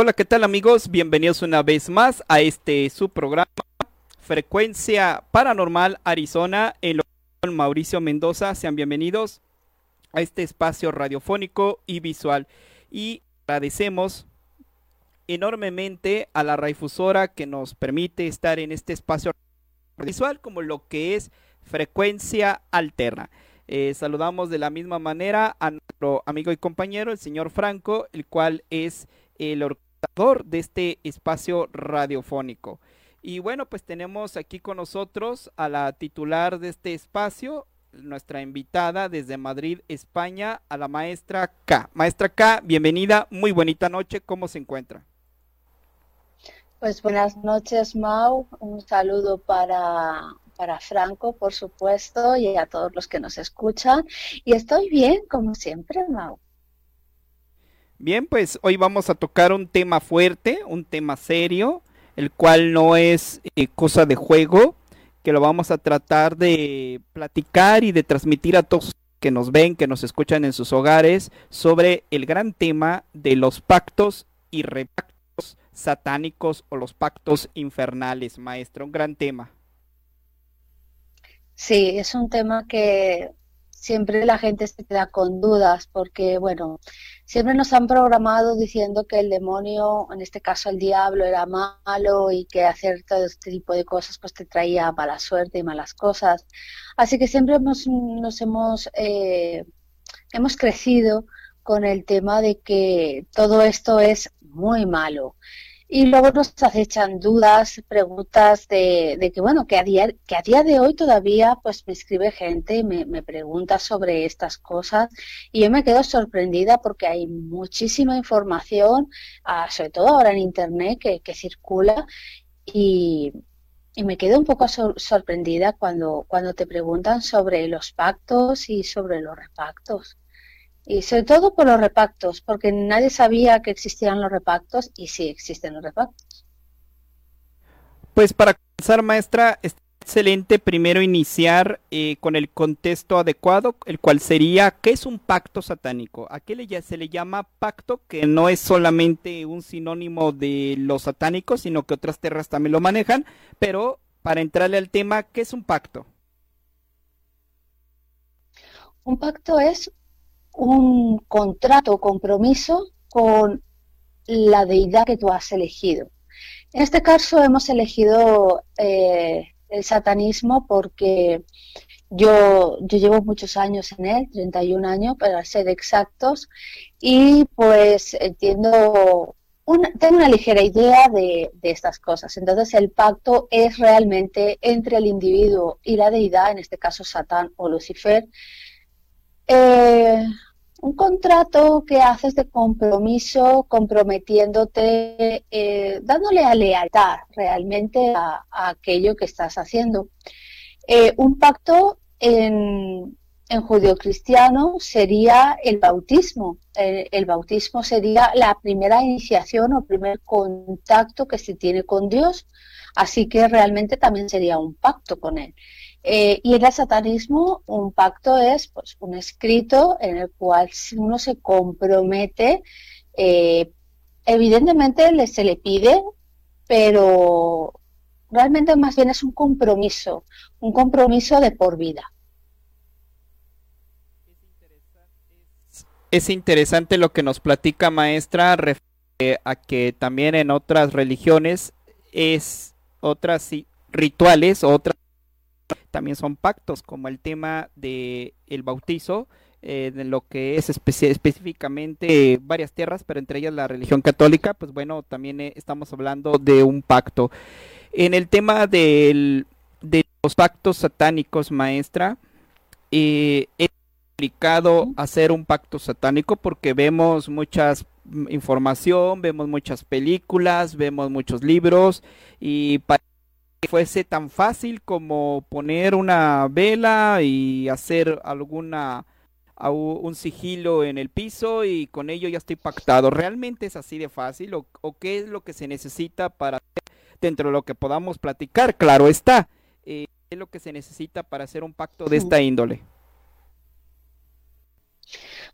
Hola, ¿qué tal amigos? Bienvenidos una vez más a este su programa Frecuencia Paranormal Arizona en lo Mauricio Mendoza. Sean bienvenidos a este espacio radiofónico y visual. Y agradecemos enormemente a la radiodifusora que nos permite estar en este espacio visual como lo que es Frecuencia Alterna. Eh, saludamos de la misma manera a nuestro amigo y compañero, el señor Franco, el cual es el de este espacio radiofónico. Y bueno, pues tenemos aquí con nosotros a la titular de este espacio, nuestra invitada desde Madrid, España, a la maestra K. Maestra K, bienvenida, muy bonita noche, ¿cómo se encuentra? Pues buenas noches, Mau. Un saludo para, para Franco, por supuesto, y a todos los que nos escuchan. Y estoy bien, como siempre, Mau. Bien, pues hoy vamos a tocar un tema fuerte, un tema serio, el cual no es eh, cosa de juego, que lo vamos a tratar de platicar y de transmitir a todos que nos ven, que nos escuchan en sus hogares, sobre el gran tema de los pactos y repactos satánicos o los pactos infernales, maestro, un gran tema. Sí, es un tema que siempre la gente se queda con dudas porque, bueno, siempre nos han programado diciendo que el demonio, en este caso el diablo, era malo y que hacer todo este tipo de cosas pues te traía mala suerte y malas cosas. Así que siempre hemos, nos hemos, eh, hemos crecido con el tema de que todo esto es muy malo. Y luego nos acechan dudas, preguntas de, de, que, bueno, que a, día, que a día de hoy todavía pues me escribe gente, me, me pregunta sobre estas cosas y yo me quedo sorprendida porque hay muchísima información, ah, sobre todo ahora en Internet, que, que circula y, y me quedo un poco sor sorprendida cuando, cuando te preguntan sobre los pactos y sobre los repactos. Y sobre todo por los repactos, porque nadie sabía que existían los repactos y sí existen los repactos. Pues para comenzar, maestra, es excelente primero iniciar eh, con el contexto adecuado, el cual sería, ¿qué es un pacto satánico? ¿A qué le, se le llama pacto? Que no es solamente un sinónimo de los satánicos, sino que otras tierras también lo manejan, pero para entrarle al tema, ¿qué es un pacto? Un pacto es un contrato o compromiso con la deidad que tú has elegido. En este caso hemos elegido eh, el satanismo porque yo, yo llevo muchos años en él, 31 años para ser exactos, y pues entiendo, una, tengo una ligera idea de, de, estas cosas. Entonces el pacto es realmente entre el individuo y la deidad, en este caso Satán o Lucifer, eh, un contrato que haces de compromiso, comprometiéndote, eh, dándole a lealtad realmente a, aquello que estás haciendo. Eh, un pacto en, en judio-cristiano sería el bautismo. El, el, bautismo sería la primera iniciación o primer contacto que se tiene con Dios, así que realmente también sería un pacto con Él. Eh, y en el satanismo un pacto es pues, un escrito en el cual uno se compromete, eh, evidentemente se le pide, pero realmente más bien es un compromiso, un compromiso de por vida. Es interesante lo que nos platica maestra a que también en otras religiones es otras rituales, otras también son pactos, como el tema de el bautizo, eh, de lo que es específicamente varias tierras, pero entre ellas la religión católica, pues bueno, también eh, estamos hablando de un pacto. En el tema del, de los pactos satánicos, maestra, eh, es complicado hacer un pacto satánico porque vemos muchas mm, información, vemos muchas películas, vemos muchos libros y para fuese tan fácil como poner una vela y hacer alguna un sigilo en el piso y con ello ya estoy pactado. ¿Realmente es así de fácil o, o qué es lo que se necesita para dentro de lo que podamos platicar? Claro está. Eh, ¿Qué es lo que se necesita para hacer un pacto de esta índole?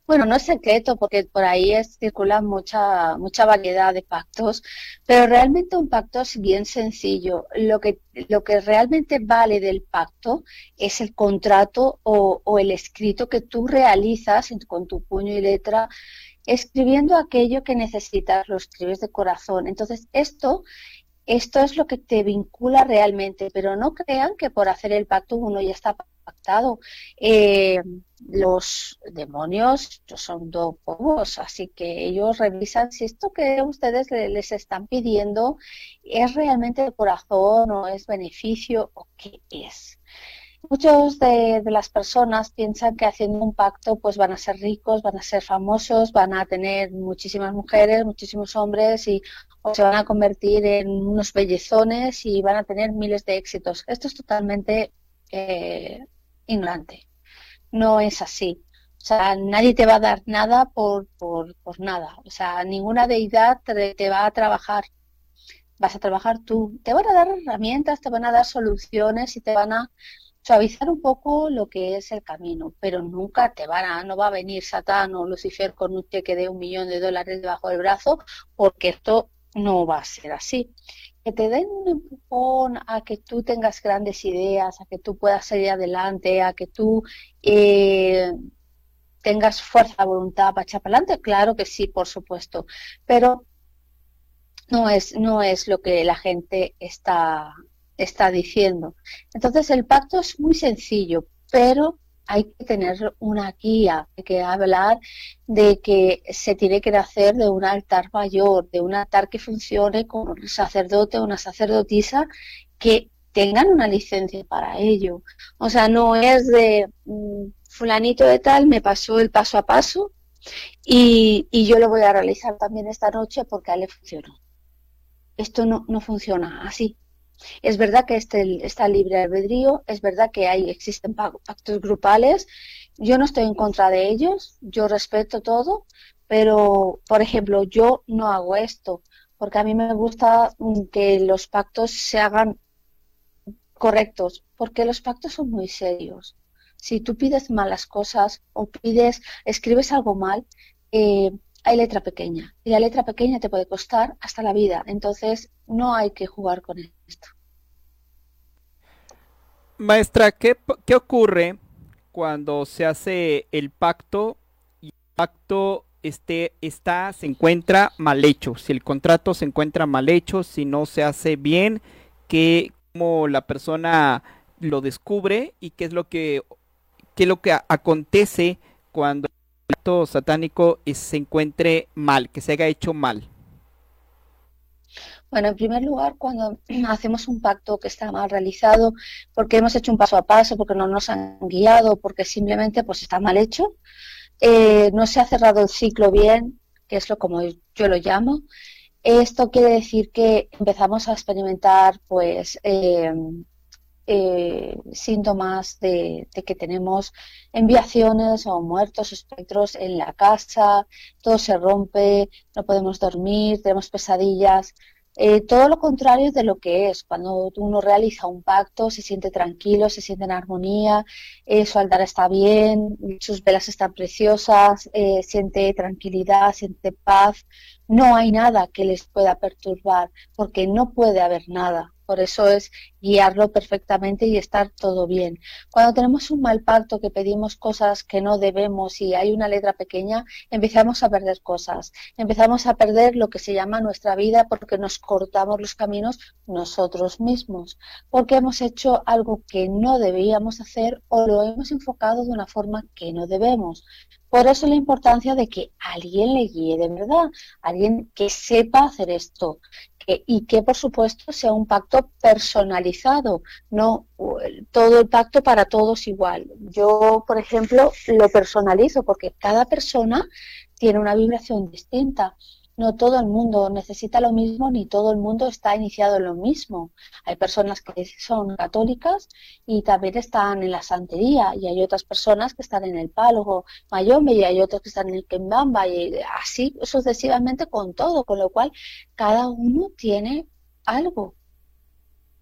Bueno, no es secreto porque por ahí es, circula mucha, mucha variedad de pactos, pero realmente un pacto es bien sencillo. Lo que, lo que realmente vale del pacto es el contrato o, o el escrito que tú realizas con tu puño y letra escribiendo aquello que necesitas, lo escribes de corazón. Entonces, esto esto es lo que te vincula realmente, pero no crean que por hacer el pacto uno ya está pactado. Eh, los demonios son dos pobos, así que ellos revisan si esto que ustedes les están pidiendo es realmente de corazón o es beneficio o qué es. Muchos de, las personas piensan que haciendo un pacto pues van a ser ricos, van a ser famosos, van a tener muchísimas mujeres, muchísimos hombres y se van a convertir en unos bellezones y van a tener miles de éxitos. Esto es totalmente eh, ignorante. No es así. O sea, nadie te va a dar nada por, por, por nada. O sea, ninguna deidad te, te va a trabajar. Vas a trabajar tú. Te van a dar herramientas, te van a dar soluciones y te van a suavizar un poco lo que es el camino, pero nunca te van a, no va a venir Satán o Lucifer con un cheque de un millón de dólares debajo del brazo, porque esto no va a ser así. Que te den un empujón a que tú tengas grandes ideas, a que tú puedas salir adelante, a que tú eh, tengas fuerza voluntad para echar para adelante, claro que sí, por supuesto, pero no es, no es lo que la gente está, está diciendo. Entonces el pacto es muy sencillo, pero hay que tener una guía, hay que hablar de que se tiene que hacer de un altar mayor, de un altar que funcione con un sacerdote o una sacerdotisa que tengan una licencia para ello. O sea, no es de mm, fulanito de tal, me pasó el paso a paso y, yo lo voy a realizar también esta noche porque a él le funcionó. Esto no, no funciona así. Es verdad que este, está libre albedrío, es verdad que hay, existen pactos grupales, yo no estoy en contra de ellos, yo respeto todo, pero, por ejemplo, yo no hago esto, porque a mí me gusta mm, que los pactos se hagan correctos, porque los pactos son muy serios. Si tú pides malas cosas o pides, escribes algo mal, eh, hay letra pequeña y la letra pequeña te puede costar hasta la vida. Entonces no hay que jugar con esto. Maestra, ¿qué, ocurre cuando se hace el pacto y el pacto este, está, se encuentra mal hecho? Si el contrato se encuentra mal hecho, si no se hace bien, ¿qué, cómo la persona lo descubre y qué es lo que, qué es lo que acontece cuando acto satánico se encuentre mal, que se haya hecho mal? Bueno, en primer lugar, cuando hacemos un pacto que está mal realizado, porque hemos hecho un paso a paso, porque no nos han guiado, porque simplemente pues está mal hecho, eh, no se ha cerrado el ciclo bien, que es lo como yo lo llamo. Esto quiere decir que empezamos a experimentar pues eh, eh, síntomas de, que tenemos enviaciones o muertos espectros en la casa, todo se rompe, no podemos dormir, tenemos pesadillas. Eh, todo lo contrario de lo que es. Cuando uno realiza un pacto, se siente tranquilo, se siente en armonía, eh, su altar está bien, sus velas están preciosas, siente tranquilidad, siente paz. No hay nada que les pueda perturbar, porque no puede haber nada Por eso es guiarlo perfectamente y estar todo bien. Cuando tenemos un mal pacto que pedimos cosas que no debemos y hay una letra pequeña, empezamos a perder cosas. Empezamos a perder lo que se llama nuestra vida porque nos cortamos los caminos nosotros mismos. Porque hemos hecho algo que no debíamos hacer o lo hemos enfocado de una forma que no debemos. Por eso la importancia de que alguien le guíe de verdad, alguien que sepa hacer esto, y que por supuesto sea un pacto personalizado, no todo el pacto para todos igual. Yo, por ejemplo, lo personalizo porque cada persona tiene una vibración distinta no todo el mundo necesita lo mismo ni todo el mundo está iniciado en lo mismo. Hay personas que son católicas y también están en la santería y hay otras personas que están en el pálogo mayombe y hay otras que están en el kembamba y así sucesivamente con todo, con lo cual cada uno tiene algo.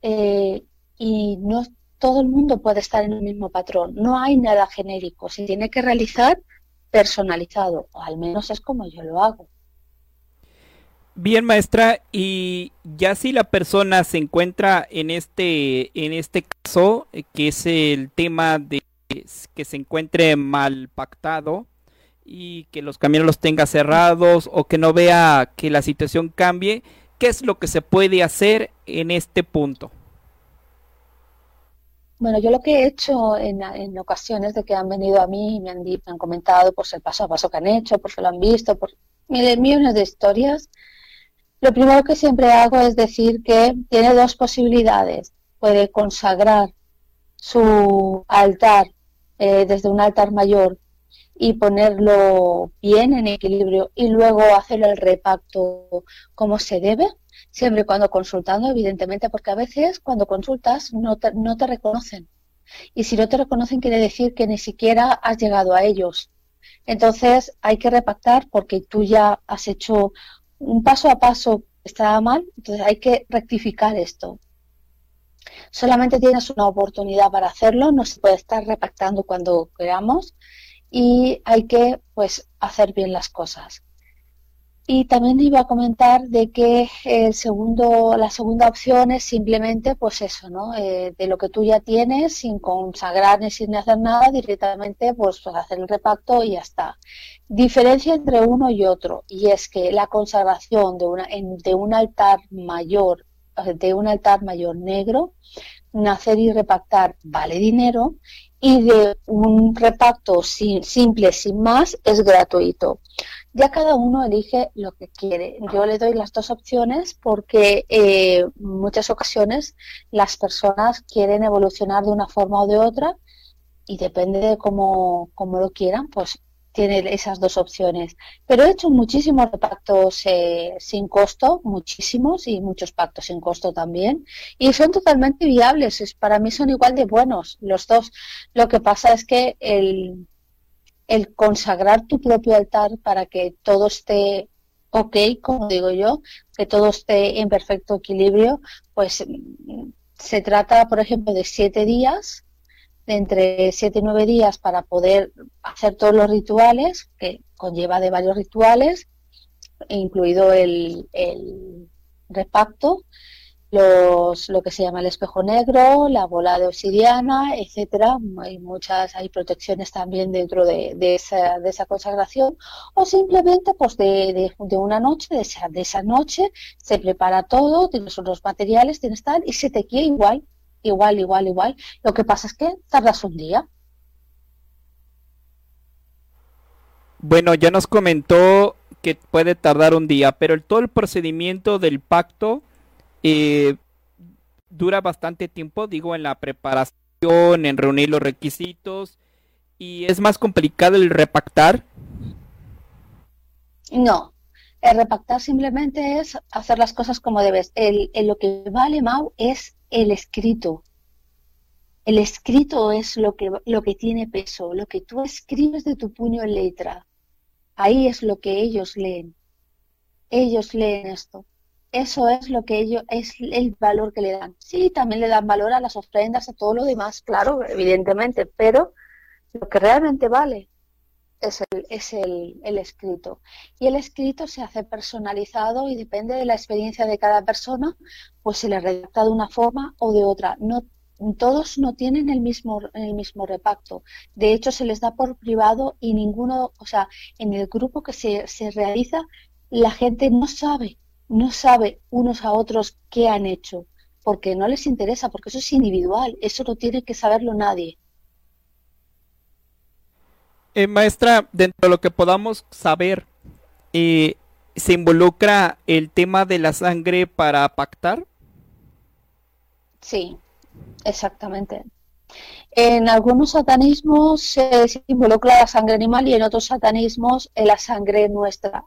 Eh, y no todo el mundo puede estar en el mismo patrón, no hay nada genérico, se tiene que realizar personalizado, o al menos es como yo lo hago. Bien, maestra, y ya si la persona se encuentra en este, en este caso, eh, que es el tema de que se encuentre mal pactado y que los caminos los tenga cerrados o que no vea que la situación cambie, ¿qué es lo que se puede hacer en este punto? Bueno, yo lo que he hecho en, en ocasiones de que han venido a mí y me han, me han comentado pues el paso a paso que han hecho, porque lo han visto, por millones de historias, lo primero que siempre hago es decir que tiene dos posibilidades. Puede consagrar su altar eh, desde un altar mayor y ponerlo bien en equilibrio y luego hacer el repacto como se debe, siempre y cuando consultando, evidentemente, porque a veces cuando consultas no te, no te reconocen. Y si no te reconocen quiere decir que ni siquiera has llegado a ellos. Entonces hay que repactar porque tú ya has hecho un paso a paso estaba mal, entonces hay que rectificar esto. Solamente tienes una oportunidad para hacerlo, no se puede estar repactando cuando queramos y hay que pues hacer bien las cosas. Y también iba a comentar de que el segundo, la segunda opción es simplemente, pues eso, ¿no? Eh, de lo que tú ya tienes, sin consagrar ni sin hacer nada, directamente, pues, pues, hacer el repacto y ya está. Diferencia entre uno y otro, y es que la consagración de, una, de un altar mayor, de un altar mayor negro, nacer y repactar vale dinero, y de un repacto simple, sin más, es gratuito. Ya cada uno elige lo que quiere. Yo le doy las dos opciones porque eh, muchas ocasiones las personas quieren evolucionar de una forma o de otra y depende de cómo, lo quieran, pues tiene esas dos opciones. Pero he hecho muchísimos pactos eh, sin costo, muchísimos, y muchos pactos sin costo también, y son totalmente viables. Es, para mí son igual de buenos los dos. Lo que pasa es que el, el consagrar tu propio altar para que todo esté ok, como digo yo, que todo esté en perfecto equilibrio, pues mm, se trata, por ejemplo, de siete días, de entre siete y nueve días para poder hacer todos los rituales, que conlleva de varios rituales, incluido el, el repacto, los, lo que se llama el espejo negro, la bola de obsidiana, etcétera. Hay muchas, hay protecciones también dentro de, esa, de esa, consagración. O simplemente, pues de, de, una noche, de esa, de esa, noche, se prepara todo, tienes unos materiales, tienes tal, y se te queda igual, igual, igual, igual. Lo que pasa es que tardas un día. Bueno, ya nos comentó que puede tardar un día, pero el, todo el procedimiento del pacto eh, dura bastante tiempo, digo, en la preparación, en reunir los requisitos, y es más complicado el repactar. No, el repactar simplemente es hacer las cosas como debes. El, lo que vale, Mau, es el escrito. El escrito es lo que, lo que tiene peso, lo que tú escribes de tu puño en letra. Ahí es lo que ellos leen. Ellos leen esto. Eso es lo que ellos, es el valor que le dan. Sí, también le dan valor a las ofrendas, a todo lo demás, claro, evidentemente, pero lo que realmente vale es, el, es el, el, escrito. Y el escrito se hace personalizado y depende de la experiencia de cada persona, pues se le redacta de una forma o de otra. No, todos no tienen el mismo, el mismo repacto. De hecho, se les da por privado y ninguno, o sea, en el grupo que se, se realiza, la gente no sabe, no sabe unos a otros qué han hecho, porque no les interesa, porque eso es individual, eso no tiene que saberlo nadie. Eh, maestra, dentro de lo que podamos saber, eh, ¿se involucra el tema de la sangre para pactar? Sí, exactamente. En algunos satanismos se, involucra la sangre animal y en otros satanismos la sangre nuestra.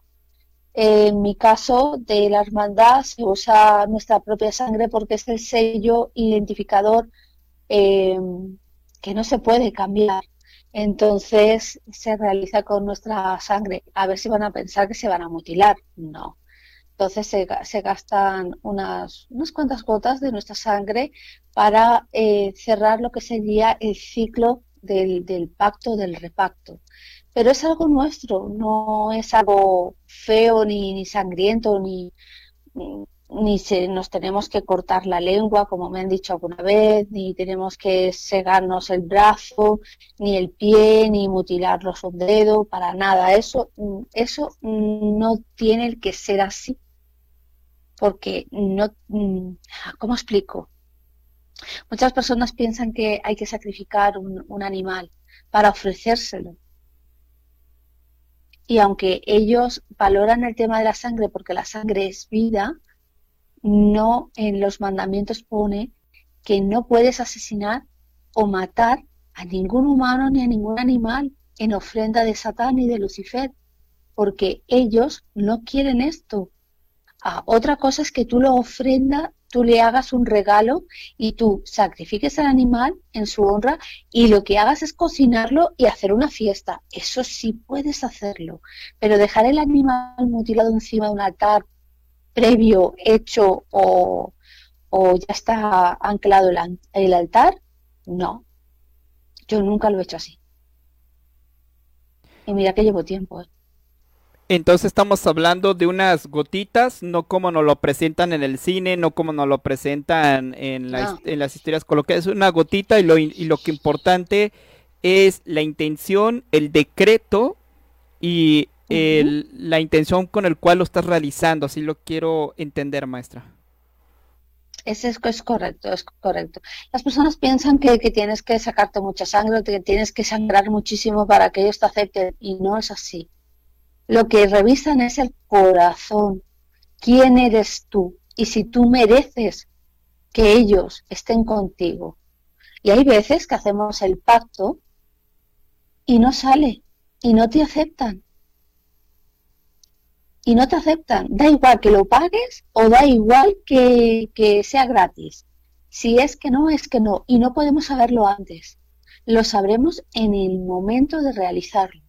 En mi caso, de la hermandad se usa nuestra propia sangre porque es el sello identificador eh, que no se puede cambiar. Entonces se realiza con nuestra sangre. A ver si van a pensar que se van a mutilar. No. Entonces se, gastan unas, unas cuantas gotas de nuestra sangre para eh, cerrar lo que sería el ciclo del, pacto, del repacto. Pero es algo nuestro, no es algo feo ni, ni sangriento ni se, nos tenemos que cortar la lengua, como me han dicho alguna vez, ni tenemos que segarnos el brazo, ni el pie, ni mutilarnos un dedo, para nada. Eso, eso no tiene que ser así. Porque no, ¿cómo explico? Muchas personas piensan que hay que sacrificar un animal para ofrecérselo. Y aunque ellos valoran el tema de la sangre porque la sangre es vida, no en los mandamientos pone que no puedes asesinar o matar a ningún humano ni a ningún animal en ofrenda de Satán y de Lucifer, porque ellos no quieren esto. Ah, otra cosa es que tú lo ofrenda, tú le hagas un regalo y tú sacrifiques al animal en su honra y lo que hagas es cocinarlo y hacer una fiesta. Eso sí puedes hacerlo, pero dejar el animal mutilado encima de un altar previo hecho o, ya está anclado el, altar, no. Yo nunca lo he hecho así. Y mira que llevo tiempo. ¿eh? Entonces estamos hablando de unas gotitas, no como nos lo presentan en el cine, no como nos lo presentan en, en las historias coloquiales, es una gotita y lo, y lo que importante es la intención, el decreto y la intención con el cual lo estás realizando, así lo quiero entender, maestra. Ese es, es, correcto, es correcto. Las personas piensan que, que, tienes que sacarte mucha sangre, que tienes que sangrar muchísimo para que ellos te acepten y no es así. Lo que revisan es el corazón. ¿Quién eres tú? Y si tú mereces que ellos estén contigo. Y hay veces que hacemos el pacto y no sale y no te aceptan y no te aceptan. Da igual que lo pagues o da igual que, sea gratis. Si es que no, es que no. Y no podemos saberlo antes. Lo sabremos en el momento de realizarlo.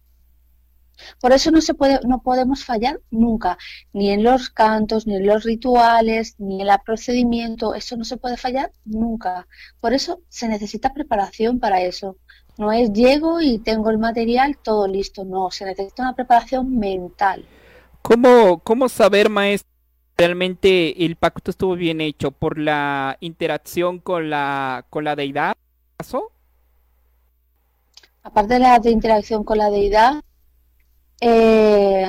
Por eso no se puede, no podemos fallar nunca, ni en los cantos, ni en los rituales, ni en el procedimiento, eso no se puede fallar nunca. Por eso se necesita preparación para eso. No es llego y tengo el material todo listo, no, se necesita una preparación mental. ¿Cómo, cómo saber, maestro, realmente el pacto estuvo bien hecho? ¿Por la interacción con la, con la deidad? ¿Pasó? Aparte de la interacción con la deidad, eh,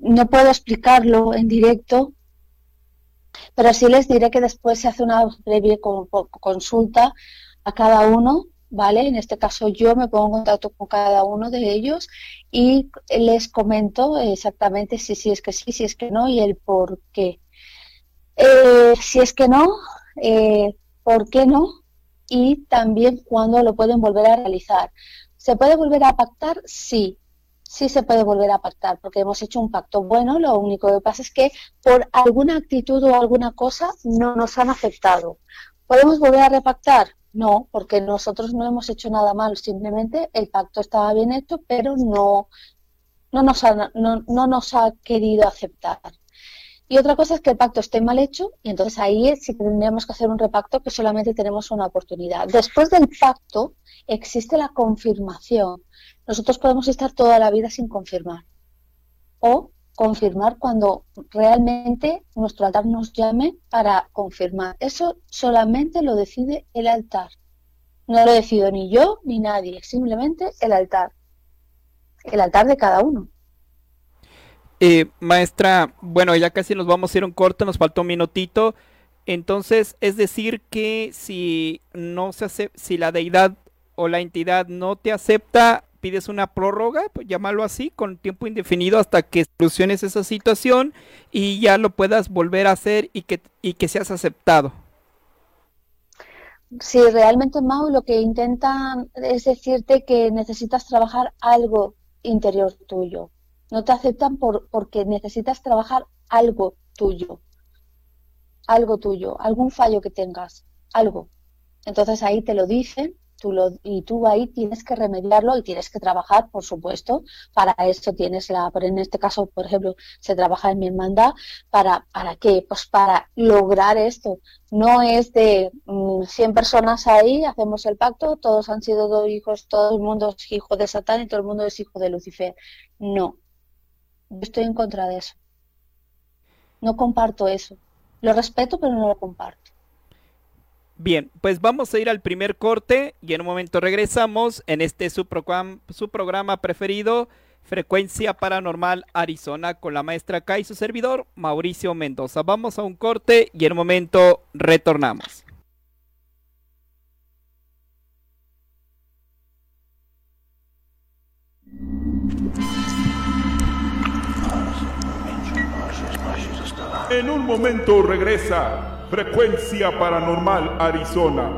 no puedo explicarlo en directo, pero sí les diré que después se hace una breve consulta a cada uno ¿vale? En este caso yo me pongo en contacto con cada uno de ellos y les comento exactamente si, si es que sí, si es que no y el por qué. Eh, si es que no, eh, ¿por qué no? Y también cuándo lo pueden volver a realizar. ¿Se puede volver a pactar? Sí, sí se puede volver a pactar, porque hemos hecho un pacto bueno, lo único que pasa es que por alguna actitud o alguna cosa no nos han aceptado. ¿Podemos volver a repactar? No, porque nosotros no hemos hecho nada malo, simplemente el pacto estaba bien hecho, pero no, no, nos, ha, no, nos ha querido aceptar. Y otra cosa es que el pacto esté mal hecho y entonces ahí sí tendríamos que hacer un repacto que solamente tenemos una oportunidad. Después del pacto existe la confirmación. Nosotros podemos estar toda la vida sin confirmar. O confirmar cuando realmente nuestro altar nos llame para confirmar. Eso solamente lo decide el altar. No lo decido ni yo ni nadie, simplemente el altar. El altar de cada uno. Eh, maestra, bueno, ya casi nos vamos a ir un corto, nos falta un minutito. Entonces, es decir que si no se hace, si la deidad o la entidad no te acepta, pides una prórroga, pues llámalo así, con tiempo indefinido hasta que soluciones esa situación y ya lo puedas volver a hacer y que, y que seas aceptado. Si realmente, Mau, lo que intentan es decirte que necesitas trabajar algo interior tuyo, no te aceptan por, porque necesitas trabajar algo tuyo. Algo tuyo, algún fallo que tengas, algo. Entonces ahí te lo dicen tú lo, y tú ahí tienes que remediarlo y tienes que trabajar, por supuesto. Para eso tienes la, en este caso, por ejemplo, se trabaja en mi hermandad. ¿Para, para qué? Pues para lograr esto. No es de 100 mm, personas ahí, hacemos el pacto, todos han sido hijos, todo el mundo es hijo de Satán y todo el mundo es hijo de Lucifer. No, yo estoy en contra de eso. No comparto eso. Lo respeto, pero no lo comparto. Bien, pues vamos a ir al primer corte y en un momento regresamos en este su, programa, preferido, Frecuencia Paranormal Arizona, con la maestra K y su servidor, Mauricio Mendoza. Vamos a un corte y en un momento retornamos. En un momento regresa Frecuencia Paranormal Arizona.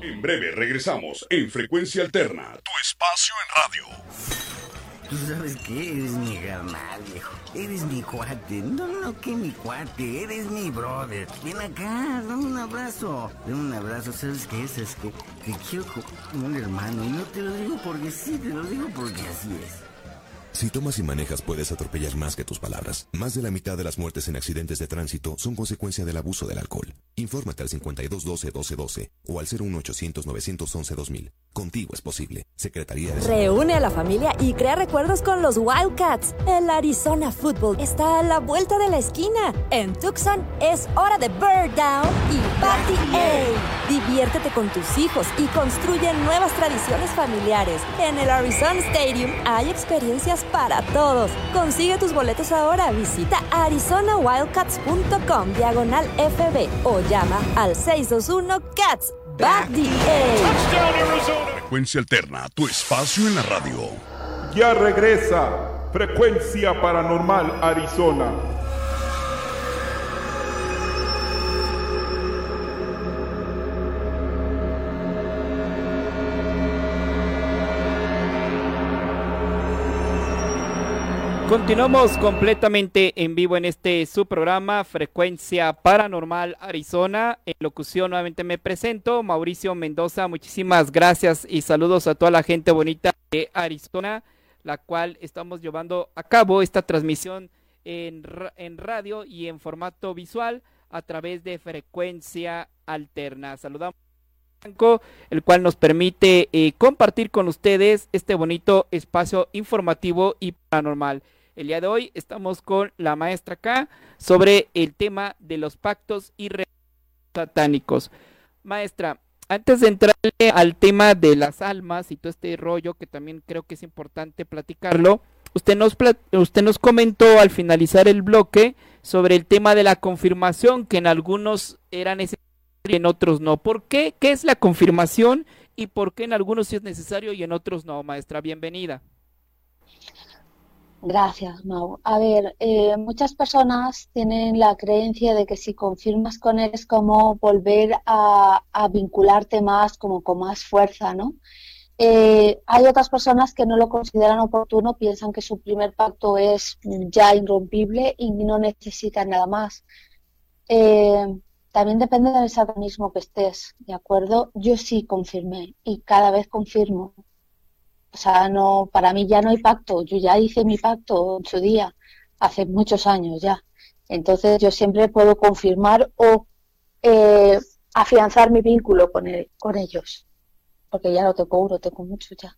En breve regresamos en Frecuencia Alterna, tu espacio en radio. ¿Tú sabes qué? Eres mi carnal, viejo. Eres mi cuate. No, no, que mi cuate. Eres mi brother. Ven acá, dame un abrazo. Dame un abrazo. ¿Sabes qué es? Es que te quiero como un hermano. Y no te lo digo porque sí, te lo digo porque así es. Si tomas y manejas puedes atropellar más que tus palabras. Más de la mitad de las muertes en accidentes de tránsito son consecuencia del abuso del alcohol. Infórmate al 5212-1212 o al 01800-911-2000. Contigo es posible. Secretaría de Reúne a la familia y crea recuerdos con los Wildcats. El Arizona Football está a la vuelta de la esquina. En Tucson es hora de Bird Down y Party A. Diviértete con tus hijos y construye nuevas tradiciones familiares. En el Arizona Stadium hay experiencias para todos. Consigue tus boletos ahora. Visita arizonawildcats.com diagonal FB o llama al 621 Cats Back the Frecuencia Alterna, tu espacio en la radio. Ya regresa Frecuencia Paranormal Arizona. Continuamos completamente en vivo en este su programa Frecuencia Paranormal Arizona. En locución nuevamente me presento, Mauricio Mendoza. Muchísimas gracias y saludos a toda la gente bonita de Arizona, la cual estamos llevando a cabo esta transmisión en, en radio y en formato visual a través de Frecuencia Alterna. Saludamos el cual nos permite eh, compartir con ustedes este bonito espacio informativo y paranormal. El día de hoy estamos con la maestra acá sobre el tema de los pactos y satánicos. Maestra, antes de entrarle al tema de las almas y todo este rollo que también creo que es importante platicarlo, usted nos, usted nos comentó al finalizar el bloque sobre el tema de la confirmación, que en algunos era necesario y en otros no. ¿Por qué? ¿Qué es la confirmación y por qué en algunos sí es necesario y en otros no, maestra? Bienvenida. Gracias, Mau. A ver, eh, muchas personas tienen la creencia de que si confirmas con él es como volver a, vincularte más, como con más fuerza, ¿no? Eh, hay otras personas que no lo consideran oportuno, piensan que su primer pacto es ya irrompible y no necesitan nada más. Eh, también depende del satanismo que estés, ¿de acuerdo? Yo sí confirmé y cada vez confirmo. O sea, no, para mí ya no hay pacto. Yo ya hice mi pacto en su día, hace muchos años ya. Entonces yo siempre puedo confirmar o eh, afianzar mi vínculo con, con ellos. Porque ya lo tengo, lo tengo mucho ya.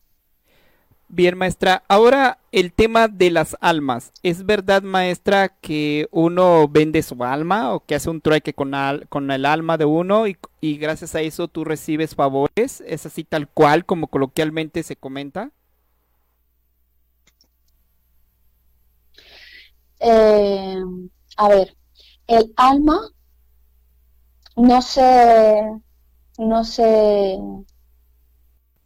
Bien, maestra. Ahora el tema de las almas. ¿Es verdad, maestra, que uno vende su alma o que hace un trueque con, con el alma de uno y, gracias a eso tú recibes favores? ¿Es así tal cual como coloquialmente se comenta? Eh, a ver, el alma no se, no se,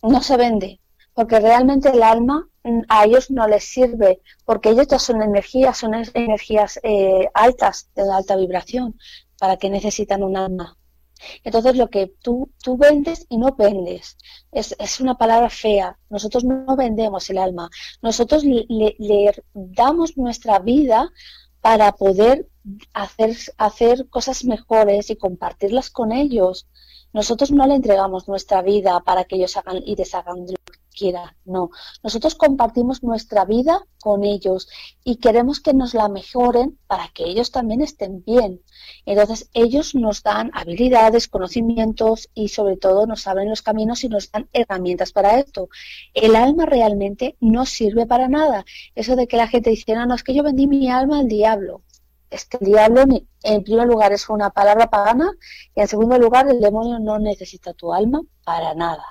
no se vende porque realmente el alma mm, a ellos no les sirve, porque ellos ya son energías, son energías eh, altas, de alta vibración, para que necesitan un alma. Entonces lo que tú, tú vendes y no vendes, es, es una palabra fea, nosotros no vendemos el alma, nosotros le, le damos nuestra vida para poder hacer, hacer cosas mejores y compartirlas con ellos. Nosotros no le entregamos nuestra vida para que ellos hagan y deshagan quiera, no. Nosotros compartimos nuestra vida con ellos y queremos que nos la mejoren para que ellos también estén bien. Entonces ellos nos dan habilidades, conocimientos y sobre todo nos abren los caminos y nos dan herramientas para esto. El alma realmente no sirve para nada. Eso de que la gente dice, no, es que yo vendí mi alma al diablo. Es que el diablo, en primer lugar, es una palabra pagana y en segundo lugar, el demonio no necesita tu alma para nada.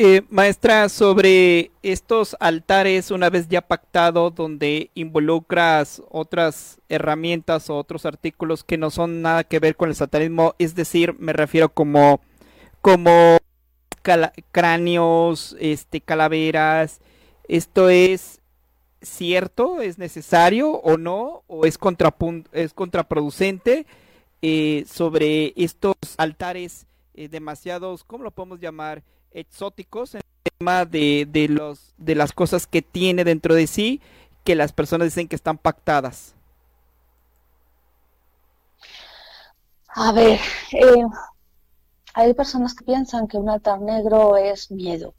Eh, maestra, sobre estos altares, una vez ya pactado, donde involucras otras herramientas o otros artículos que no son nada que ver con el satanismo, es decir, me refiero como, como cráneos, este, calaveras, ¿esto es cierto? ¿Es necesario o no? ¿O es, es contraproducente eh, sobre estos altares eh, demasiados, ¿cómo lo podemos llamar? Exóticos en el tema de, de, los, de las cosas que tiene dentro de sí que las personas dicen que están pactadas. A ver, eh, hay personas que piensan que un altar negro es miedo,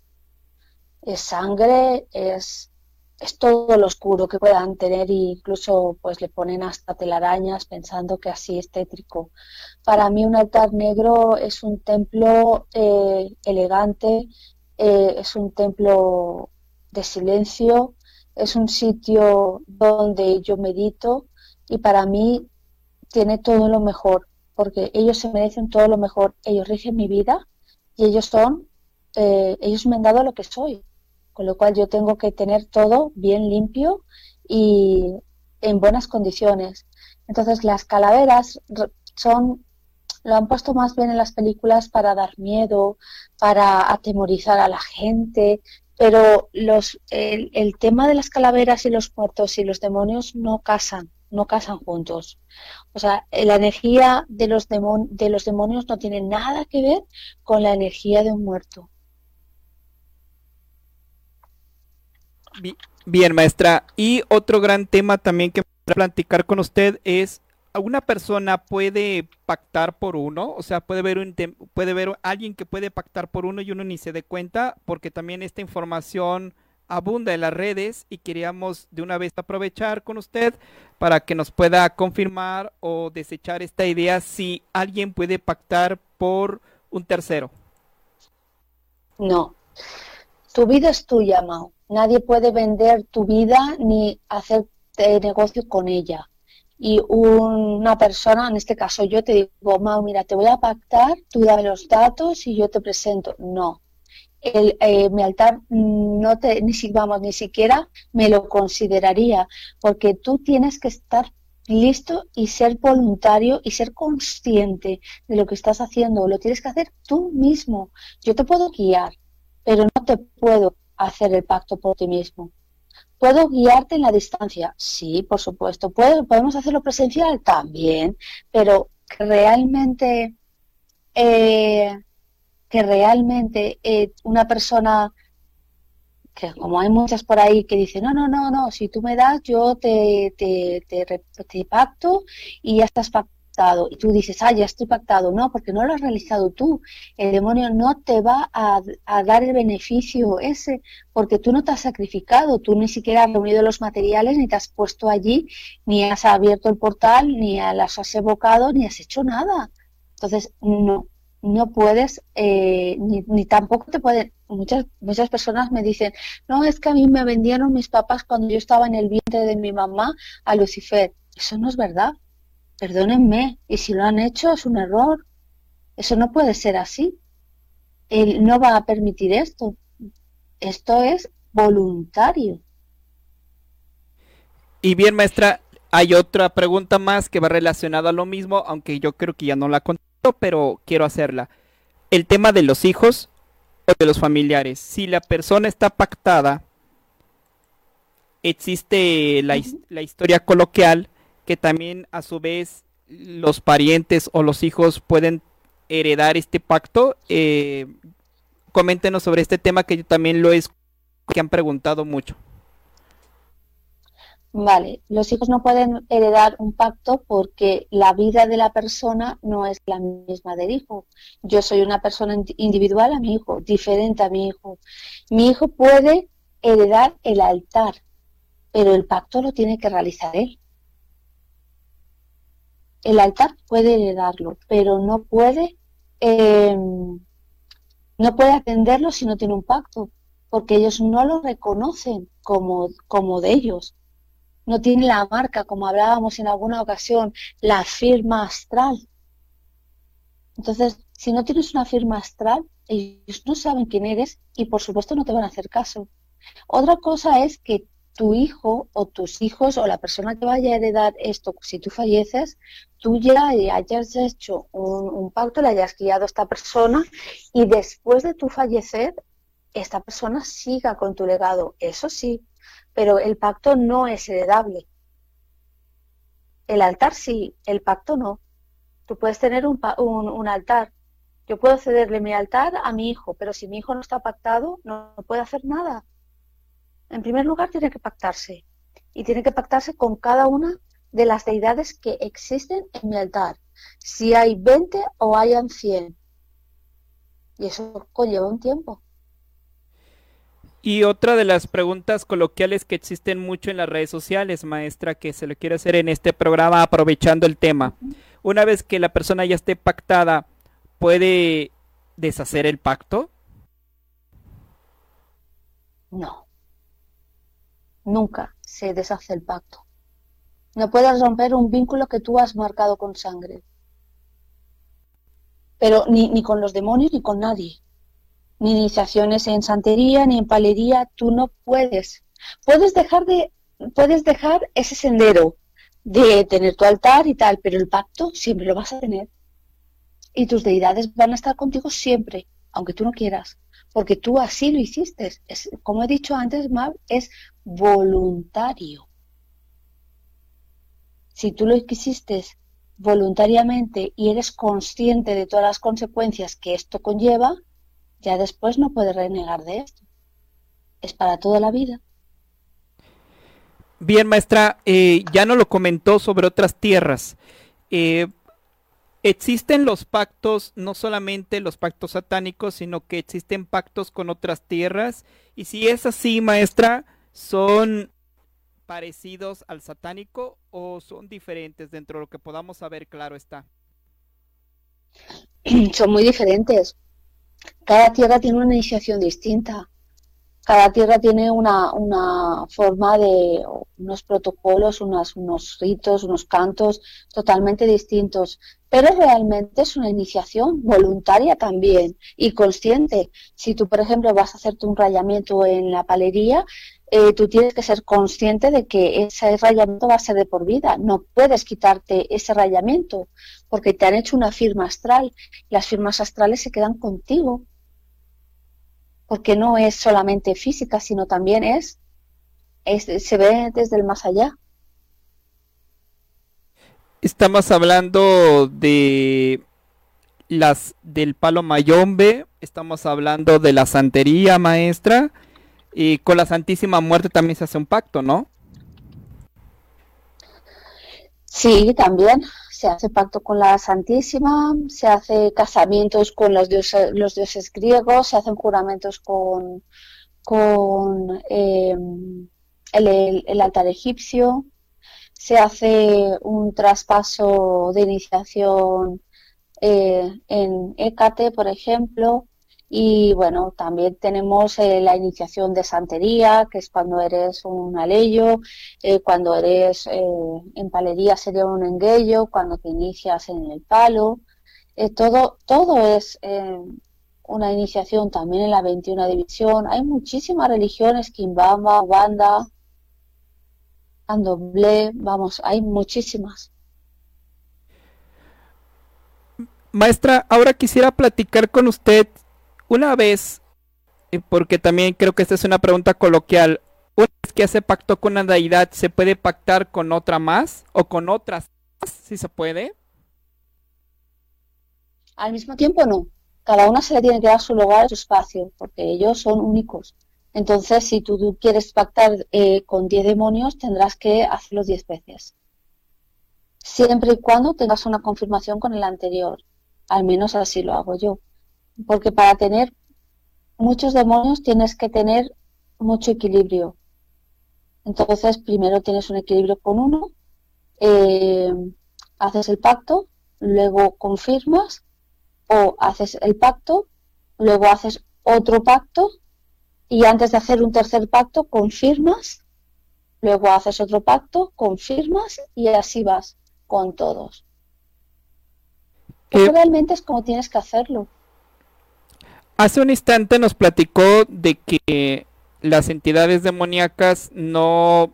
es sangre, es es todo lo oscuro que puedan tener e incluso pues le ponen hasta telarañas pensando que así es tétrico. Para mí un altar negro es un templo eh, elegante, eh, es un templo de silencio, es un sitio donde yo medito y para mí tiene todo lo mejor, porque ellos se merecen todo lo mejor, ellos rigen mi vida y ellos son, eh, ellos me han dado lo que soy, con lo cual yo tengo que tener todo bien limpio y en buenas condiciones. Entonces las calaveras son lo han puesto más bien en las películas para dar miedo, para atemorizar a la gente, pero los, el, el, tema de las calaveras y los muertos y los demonios no casan, no casan juntos. O sea, la energía de los, de los demonios no tiene nada que ver con la energía de un muerto. Bien, maestra. Y otro gran tema también que a platicar con usted es ¿una persona puede pactar por uno? O sea, puede ver un puede ver alguien que puede pactar por uno y uno ni se dé cuenta, porque también esta información abunda en las redes y queríamos de una vez aprovechar con usted para que nos pueda confirmar o desechar esta idea si alguien puede pactar por un tercero. No. Tu vida es tuya, Mau. Nadie puede vender tu vida ni hacer negocio con ella. Y una persona, en este caso yo, te digo, Mau, mira, te voy a pactar, tú dame los datos y yo te presento. No. El, eh, mi altar no te, ni si, vamos, ni siquiera me lo consideraría, porque tú tienes que estar listo y ser voluntario y ser consciente de lo que estás haciendo. Lo tienes que hacer tú mismo. Yo te puedo guiar, pero no te puedo hacer el pacto por ti mismo. ¿Puedo guiarte en la distancia? Sí, por supuesto. ¿Podemos hacerlo presencial? También. Pero realmente eh, que realmente eh, una persona que como hay muchas por ahí que dicen, no, no, no, no, si tú me das, yo te, te, te, pacto y ya estás pactado. Y tú dices, ah, ya estoy pactado. No, porque no lo has realizado tú. El demonio no te va a, a dar el beneficio ese, porque tú no te has sacrificado, tú ni siquiera has reunido los materiales, ni te has puesto allí, ni has abierto el portal, ni las has evocado, ni has hecho nada. Entonces, no, no puedes, eh, ni, ni, tampoco te pueden, muchas, muchas personas me dicen, no, es que a mí me vendieron mis papás cuando yo estaba en el vientre de mi mamá a Lucifer. Eso no es verdad. Perdónenme, y si lo han hecho es un error. Eso no puede ser así. Él no va a permitir esto. Esto es voluntario. Y bien, maestra, hay otra pregunta más que va relacionada a lo mismo, aunque yo creo que ya no la contesto, pero quiero hacerla. El tema de los hijos o de los familiares. Si la persona está pactada, existe la, la historia coloquial que también a su vez los parientes o los hijos pueden heredar este pacto. Eh, coméntenos sobre este tema que yo también lo he que han preguntado mucho. Vale, los hijos no pueden heredar un pacto porque la vida de la persona no es la misma del hijo. Yo soy una persona individual a mi hijo, diferente a mi hijo. Mi hijo puede heredar el altar, pero el pacto lo tiene que realizar él. El altar puede heredarlo, pero no puede, em, no puede atenderlo si no tiene un pacto, porque ellos no lo reconocen como, como de ellos no tiene la marca, como hablábamos en alguna ocasión, la firma astral. Entonces, si no tienes una firma astral, ellos no saben quién eres y por supuesto no te van a hacer caso. Otra cosa es que tu hijo o tus hijos o la persona que vaya a heredar esto, si tú falleces, tú ya hayas hecho un, un pacto, le hayas guiado a esta persona y después de tu fallecer, esta persona siga con tu legado. Eso sí, pero el pacto no es heredable. El altar sí, el pacto no. Tú puedes tener un, un, altar. Yo puedo cederle mi altar a mi hijo, pero si mi hijo no está pactado, no, no puede hacer nada. En primer lugar, tiene que pactarse. Y tiene que pactarse con cada una de las deidades que existen en mi altar. Si hay 20 o hayan 100. Y eso conlleva un tiempo. Y otra de las preguntas coloquiales que existen mucho en las redes sociales, maestra, que se lo quiere hacer en este programa aprovechando el tema. Una vez que la persona ya esté pactada, ¿puede deshacer el pacto? No. Nunca se deshace el pacto. No puedes romper un vínculo que tú has marcado con sangre. Pero ni, ni con los demonios ni con nadie ni iniciaciones en santería, ni en palería, tú no puedes. Puedes dejar de, puedes dejar ese sendero de tener tu altar y tal, pero el pacto siempre lo vas a tener. Y tus deidades van a estar contigo siempre, aunque tú no quieras, porque tú así lo hiciste. Es, como he dicho antes, Mav, es voluntario. Si tú lo quisiste voluntariamente y eres consciente de todas las consecuencias que esto conlleva, ya después no puede renegar de esto. Es para toda la vida. Bien, maestra, eh, ya no lo comentó sobre otras tierras. Eh, existen los pactos, no solamente los pactos satánicos, sino que existen pactos con otras tierras. Y si es así, maestra, ¿son parecidos al satánico o son diferentes dentro de lo que podamos saber? Claro está. Son muy diferentes. Cada tierra tiene una iniciación distinta. Cada tierra tiene una, una forma de unos protocolos, unos, ritos, unos cantos totalmente distintos. Pero realmente es una iniciación voluntaria también y consciente. Si tú, por ejemplo, vas a hacerte un rayamiento en la palería, eh, tú tienes que ser consciente de que ese rayamiento va a ser de por vida. No puedes quitarte ese rayamiento porque te han hecho una firma astral. Las firmas astrales se quedan contigo porque no es solamente física, sino también es, se ve desde el más allá. Estamos hablando de las del palo mayombe, estamos hablando de la santería maestra, y con la Santísima Muerte también se hace un pacto, ¿no? Sí, también se hace pacto con la Santísima, se hace casamientos con los dioses, los dioses griegos, se hacen juramentos con, con em, el, altar egipcio, se hace un traspaso de iniciación eh, en Hécate, por ejemplo, y bueno, también tenemos eh, la iniciación de santería, que es cuando eres un aleyo, eh, cuando eres eh, en palería sería un enguello, cuando te inicias en el palo. todo, todo es una iniciación también en la 21 división. Hay muchísimas religiones, Kimbamba, Wanda, Andoble, vamos, hay muchísimas. Maestra, ahora quisiera platicar con usted una vez, eh, porque también creo que esta es una pregunta coloquial, una vez que hace pacto con una deidad, ¿se puede pactar con otra más o con otras más, si se puede? Al mismo tiempo no. Cada una se le tiene que dar su lugar, su espacio, porque ellos son únicos. Entonces, si tú, quieres pactar eh, con 10 demonios, tendrás que hacerlo 10 veces. Siempre y cuando tengas una confirmación con el anterior. Al menos así lo hago yo porque para tener muchos demonios tienes que tener mucho equilibrio. Entonces, primero tienes un equilibrio con uno, eh, haces el pacto, luego confirmas, o haces el pacto, luego haces otro pacto, y antes de hacer un tercer pacto, confirmas, luego haces otro pacto, confirmas, y así vas con todos. Eso realmente es como tienes que hacerlo. Hace un instante nos platicó de que las entidades demoníacas no,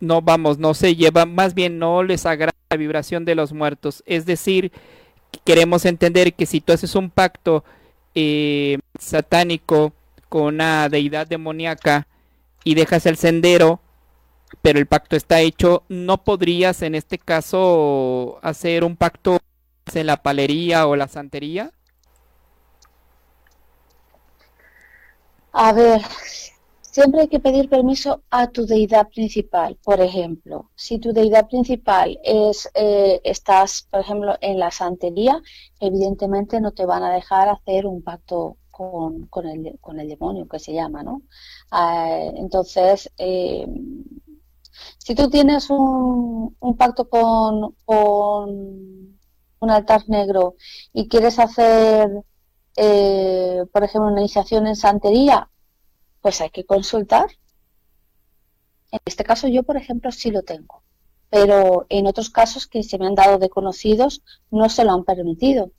no vamos, no se llevan, más bien no les agrada la vibración de los muertos. Es decir, queremos entender que si tú haces un pacto eh, satánico con una deidad demoníaca y dejas el sendero, pero el pacto está hecho, no podrías en este caso hacer un pacto en la palería o la santería. A ver, siempre hay que pedir permiso a tu deidad principal. Por ejemplo, si tu deidad principal es, eh, estás, por ejemplo, en la santería, evidentemente no te van a dejar hacer un pacto con, el, con el, demonio, que se llama, ¿no? Ah, entonces, eh, si tú tienes un, un pacto con, con un altar negro y quieres hacer eh, por ejemplo, una iniciación en santería, pues hay que consultar. En este caso yo, por ejemplo, sí lo tengo, pero en otros casos que se me han dado de conocidos no se lo han permitido.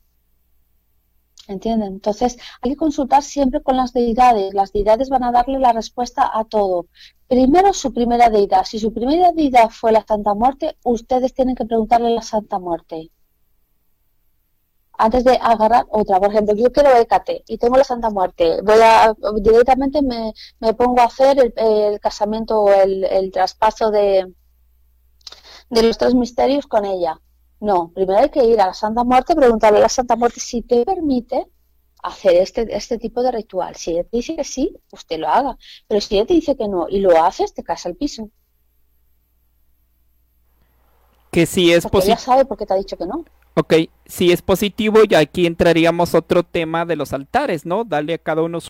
¿Entienden? Entonces hay que consultar siempre con las deidades. Las deidades van a darle la respuesta a todo. Primero su primera deidad. Si su primera deidad fue la Santa Muerte, ustedes tienen que preguntarle a la Santa Muerte antes de agarrar otra. Por ejemplo, yo quiero Hécate y tengo la Santa Muerte. Voy a, directamente me, me pongo a hacer el, casamiento o el, el, traspaso de, de los tres misterios con ella. No, primero hay que ir a la Santa Muerte, preguntarle a la Santa Muerte si te permite hacer este, este tipo de ritual. Si ella te dice que sí, usted lo haga. Pero si ella te dice que no y lo haces, te casa el piso. Que si es posible. Ella sabe por qué te ha dicho que no. Ok, si es positivo, ya aquí entraríamos otro tema de los altares, ¿no? Darle a cada uno su,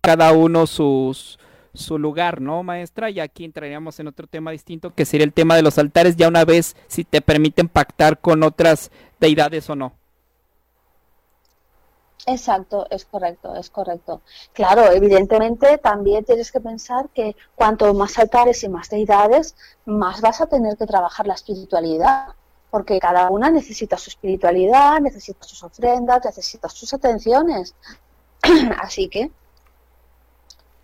cada uno sus, su lugar, ¿no, maestra? Y aquí entraríamos en otro tema distinto, que sería el tema de los altares, ya una vez si te permiten pactar con otras deidades o no. Exacto, es correcto, es correcto. Claro, evidentemente también tienes que pensar que cuanto más altares y más deidades, más vas a tener que trabajar la espiritualidad porque cada una necesita su espiritualidad, necesita sus ofrendas, necesita sus atenciones. Así que,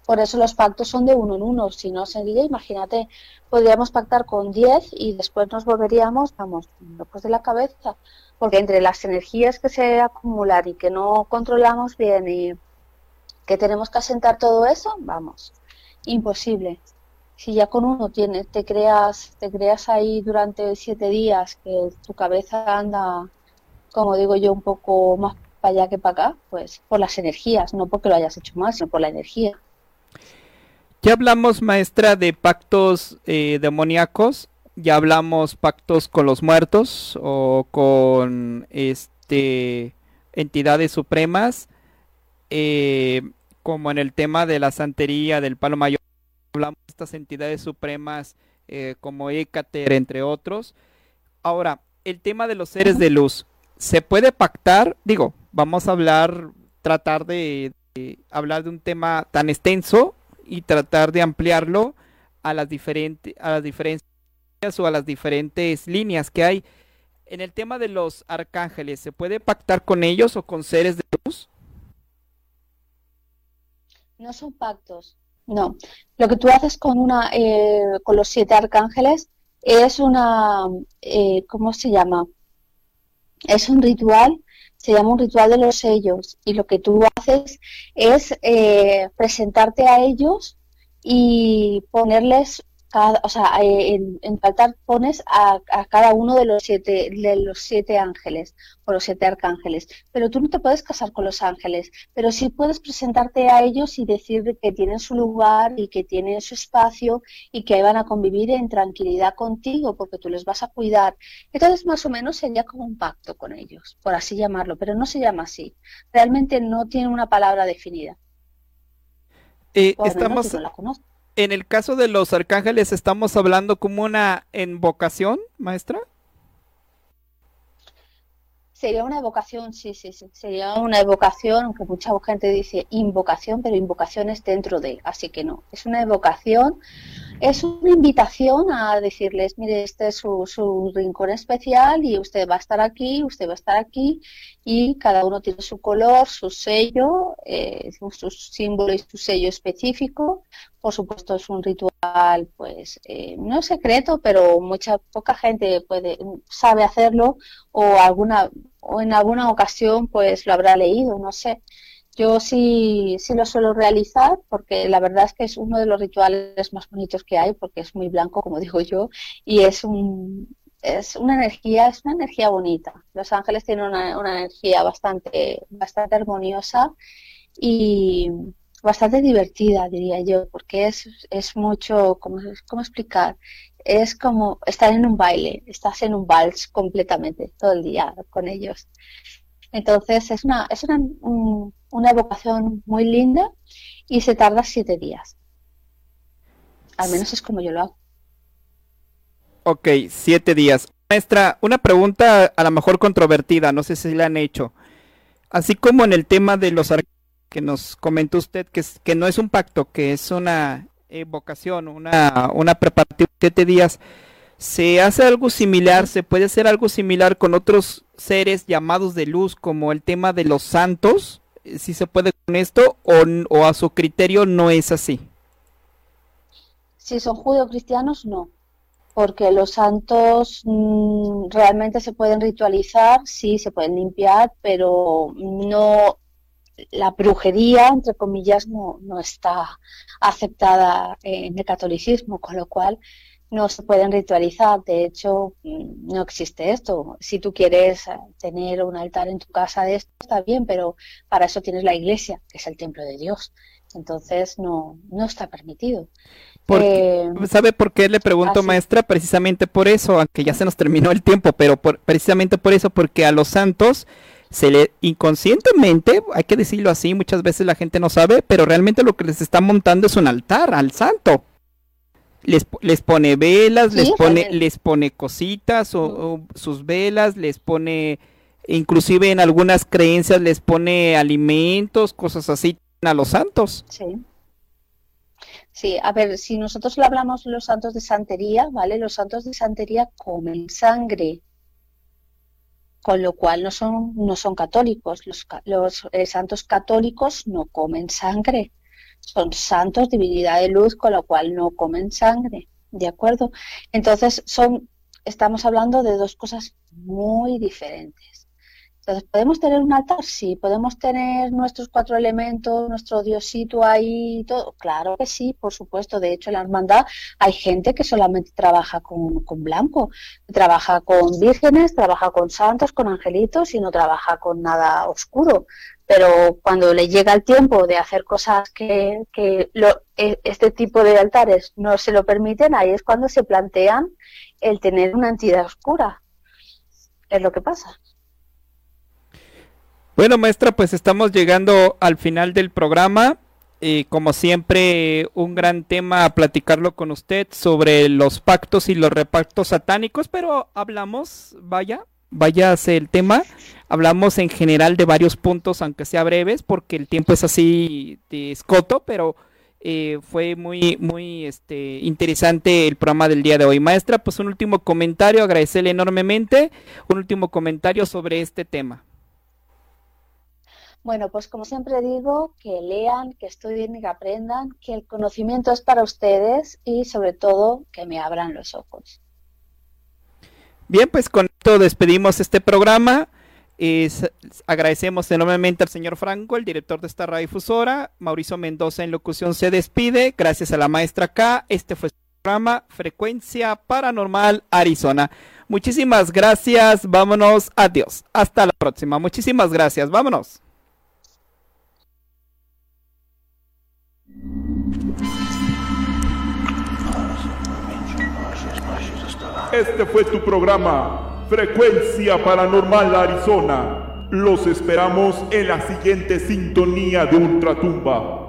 por eso los pactos son de uno en uno. Si no sería, imagínate, podríamos pactar con diez y después nos volveríamos, vamos, locos de la cabeza. Porque entre las energías que se acumulan y que no controlamos bien y que tenemos que asentar todo eso, vamos, imposible si ya con uno tienes, te creas, te creas ahí durante siete días que tu cabeza anda, como digo yo, un poco más para allá que para acá, pues por las energías, no porque lo hayas hecho mal, sino por la energía. Ya hablamos, maestra, de pactos eh, demoníacos, ya hablamos pactos con los muertos o con este entidades supremas, eh, como en el tema de la santería del palo mayor, hablamos de estas entidades supremas eh, como Écater, entre otros. Ahora, el tema de los seres de luz, ¿se puede pactar? Digo, vamos a hablar, tratar de, hablar de un tema tan extenso y tratar de ampliarlo a las diferentes, a las diferencias o a las diferentes líneas que hay. En el tema de los arcángeles, ¿se puede pactar con ellos o con seres de luz? No son pactos, no. Lo que tú haces con una, eh, con los siete arcángeles es una, eh, ¿cómo se llama? Es un ritual, se llama un ritual de los sellos y lo que tú haces es eh, presentarte a ellos y ponerles o sea, eh, en, en pones a, cada uno de los siete de los siete ángeles o los siete arcángeles, pero tú no te puedes casar con los ángeles, pero sí puedes presentarte a ellos y decir que tienen su lugar y que tienen su espacio y que van a convivir en tranquilidad contigo porque tú les vas a cuidar. Entonces, más o menos sería como un pacto con ellos, por así llamarlo, pero no se llama así. Realmente no tiene una palabra definida. Eh, estamos, la en el caso de los arcángeles, ¿estamos hablando como una invocación, maestra? Sería una evocación, sí, sí, sí. Sería una evocación, aunque mucha gente dice invocación, pero invocación es dentro de, así que no. Es una evocación es una invitación a decirles, mire, este es su, rincón especial y usted va a estar aquí, usted va a estar aquí y cada uno tiene su color, su sello, eh, su símbolo y su sello específico. Por supuesto es un ritual, pues eh, no secreto, pero mucha poca gente puede sabe hacerlo o alguna o en alguna ocasión pues lo habrá leído, no sé. Yo sí, sí lo suelo realizar porque la verdad es que es uno de los rituales más bonitos que hay porque es muy blanco, como digo yo, y es un, es una energía, es una energía bonita. Los ángeles tienen una, una energía bastante, bastante armoniosa y bastante divertida, diría yo, porque es, es mucho, ¿cómo, ¿cómo explicar? Es como estar en un baile, estás en un vals completamente todo el día con ellos. Entonces es una, es una, una evocación muy linda y se tarda siete días. Al menos es como yo lo hago. Ok, siete días. Maestra, una pregunta a lo mejor controvertida, no sé si la han hecho. Así como en el tema de los que nos comentó usted que, es, que no es un pacto, que es una evocación, una, una preparativa de siete días. ¿Se hace algo similar? ¿Se puede hacer algo similar con otros seres llamados de luz como el tema de los santos? ¿Si se puede con esto o, a su criterio no es así? Si son judeocristianos, no. Porque los santos mm, realmente se pueden ritualizar, sí, se pueden limpiar, pero no la brujería, entre comillas, no, no está aceptada en el catolicismo, con lo cual no se pueden ritualizar. De hecho, mm, no existe esto. Si tú quieres eh, tener un altar en tu casa de esto, está bien, pero para eso tienes la iglesia, que es el templo de Dios. Entonces no, no está permitido. Eh, ¿Sabe por qué le pregunto, maestra? Precisamente por eso, aunque ya se nos terminó el tiempo, pero precisamente por eso, porque a los santos se le inconscientemente, hay que decirlo así, muchas veces la gente no sabe, pero realmente lo que les está montando es un altar al santo les, les pone velas, les pone, les pone cositas o, sus velas, les pone, inclusive en algunas creencias les pone alimentos, cosas así a los santos. Sí. Sí, a ver, si nosotros le hablamos los santos de santería, ¿vale? Los santos de santería comen sangre, con lo cual no son, no son católicos. Los, los eh, santos católicos no comen sangre son santos, divinidad de luz, con lo cual no comen sangre, ¿de acuerdo? Entonces, son, estamos hablando de dos cosas muy diferentes. Entonces, ¿podemos tener un altar? Sí. ¿Podemos tener nuestros cuatro elementos, nuestro diosito ahí todo? Claro que sí, por supuesto. De hecho, en la hermandad hay gente que solamente trabaja con, con blanco. Trabaja con vírgenes, trabaja con santos, con angelitos y no trabaja con nada oscuro. Pero cuando le llega el tiempo de hacer cosas que, que lo, e, este tipo de altares no se lo permiten, ahí es cuando se plantean el tener una entidad oscura. Es lo que pasa. Bueno, maestra, pues estamos llegando al final del programa. y como siempre, un gran tema a platicarlo con usted sobre los pactos y los repactos satánicos, pero hablamos, vaya, vaya el tema, hablamos en general de varios puntos, aunque sea breves, porque el tiempo es así de escoto, pero eh, fue muy, muy este, interesante el programa del día de hoy. Maestra, pues un último comentario, agradecerle enormemente, un último comentario sobre este tema. Bueno, pues como siempre digo, que lean, que estudien y que aprendan, que el conocimiento es para ustedes y sobre todo que me abran los ojos. Bien, pues con esto despedimos este programa. agradecemos enormemente al señor Franco, el director de esta radiodifusora. Mauricio Mendoza en locución se despide. Gracias a la maestra K. Este fue su programa Frecuencia Paranormal Arizona. Muchísimas gracias. Vámonos. Adiós. Hasta la próxima. Muchísimas gracias. Vámonos. Este fue tu programa, Frecuencia Paranormal Arizona. Los esperamos en la siguiente sintonía de Ultratumba.